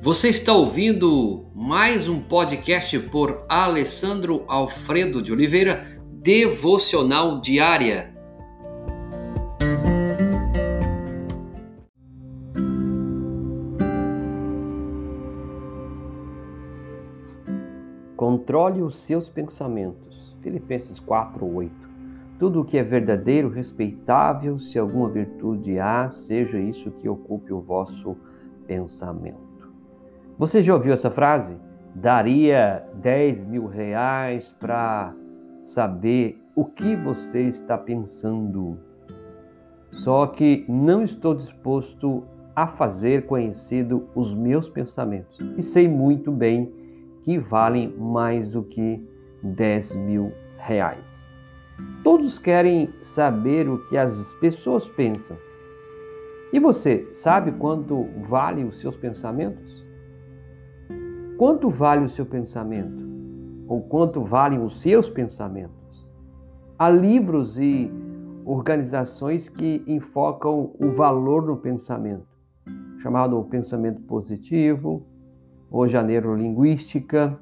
Você está ouvindo mais um podcast por Alessandro Alfredo de Oliveira, Devocional Diária. Controle os seus pensamentos. Filipenses 4:8. Tudo o que é verdadeiro, respeitável, se alguma virtude há, seja isso que ocupe o vosso pensamento. Você já ouviu essa frase? Daria 10 mil reais para saber o que você está pensando. Só que não estou disposto a fazer conhecido os meus pensamentos. E sei muito bem que valem mais do que 10 mil reais. Todos querem saber o que as pessoas pensam. E você sabe quanto vale os seus pensamentos? Quanto vale o seu pensamento? Ou quanto valem os seus pensamentos? Há livros e organizações que enfocam o valor no pensamento, chamado pensamento positivo, ou janeiro linguística,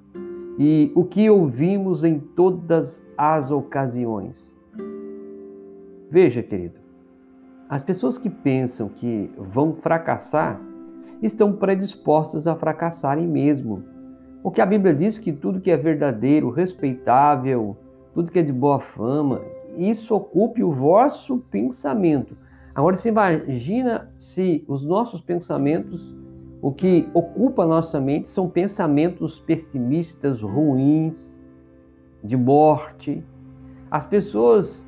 e o que ouvimos em todas as ocasiões. Veja, querido, as pessoas que pensam que vão fracassar estão predispostas a fracassarem mesmo. Porque a Bíblia diz que tudo que é verdadeiro, respeitável, tudo que é de boa fama, isso ocupe o vosso pensamento. Agora você imagina se os nossos pensamentos, o que ocupa a nossa mente são pensamentos pessimistas, ruins, de morte. As pessoas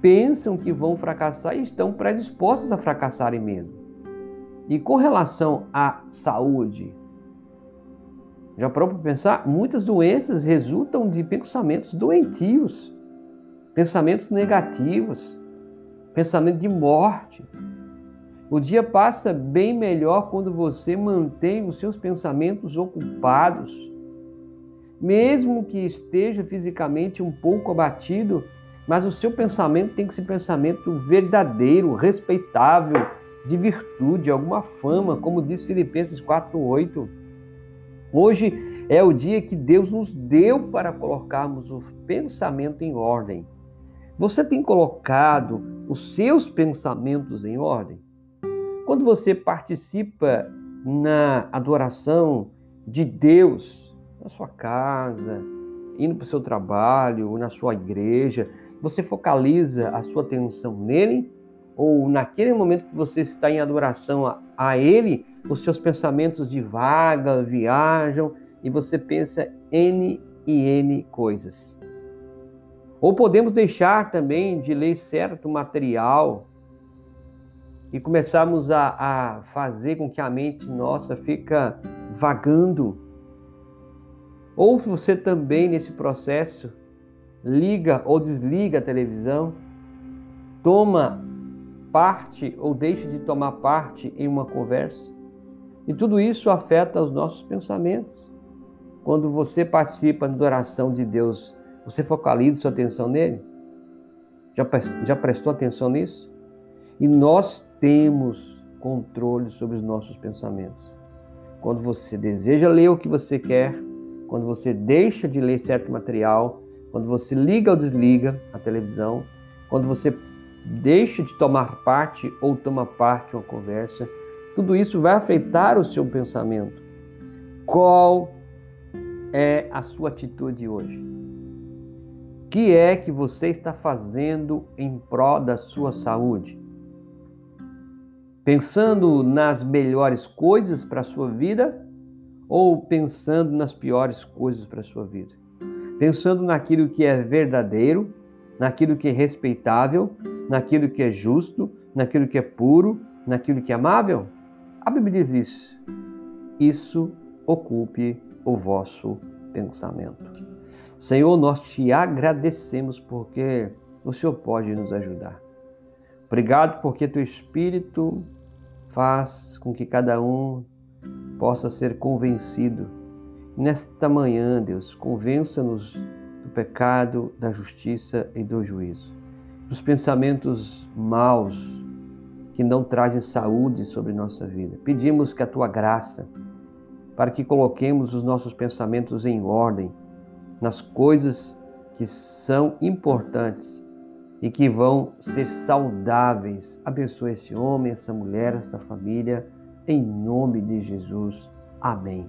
pensam que vão fracassar e estão predispostas a fracassarem mesmo. E com relação à saúde, já para pensar? Muitas doenças resultam de pensamentos doentios, pensamentos negativos, pensamento de morte. O dia passa bem melhor quando você mantém os seus pensamentos ocupados. Mesmo que esteja fisicamente um pouco abatido, mas o seu pensamento tem que ser pensamento verdadeiro, respeitável, de virtude, alguma fama, como diz Filipenses 4:8. Hoje é o dia que Deus nos deu para colocarmos o pensamento em ordem. Você tem colocado os seus pensamentos em ordem? Quando você participa na adoração de Deus, na sua casa, indo para o seu trabalho, na sua igreja, você focaliza a sua atenção nele ou naquele momento que você está em adoração a, a Ele, os seus pensamentos divagam, viajam e você pensa N e N coisas. Ou podemos deixar também de ler certo material e começarmos a, a fazer com que a mente nossa fica vagando. Ou você também nesse processo liga ou desliga a televisão, toma parte ou deixe de tomar parte em uma conversa. E tudo isso afeta os nossos pensamentos. Quando você participa da oração de Deus, você focaliza sua atenção nele? Já, já prestou atenção nisso? E nós temos controle sobre os nossos pensamentos. Quando você deseja ler o que você quer, quando você deixa de ler certo material, quando você liga ou desliga a televisão, quando você deixa de tomar parte ou toma parte uma conversa, tudo isso vai afetar o seu pensamento. Qual é a sua atitude hoje? O que é que você está fazendo em prol da sua saúde? Pensando nas melhores coisas para a sua vida ou pensando nas piores coisas para a sua vida? Pensando naquilo que é verdadeiro, naquilo que é respeitável, naquilo que é justo, naquilo que é puro, naquilo que é amável? A Bíblia diz isso. Isso ocupe o vosso pensamento. Senhor, nós te agradecemos porque o Senhor pode nos ajudar. Obrigado porque teu Espírito faz com que cada um possa ser convencido. Nesta manhã, Deus, convença-nos do pecado, da justiça e do juízo dos pensamentos maus que não trazem saúde sobre nossa vida. Pedimos que a tua graça para que coloquemos os nossos pensamentos em ordem nas coisas que são importantes e que vão ser saudáveis. Abençoe esse homem, essa mulher, essa família, em nome de Jesus. Amém.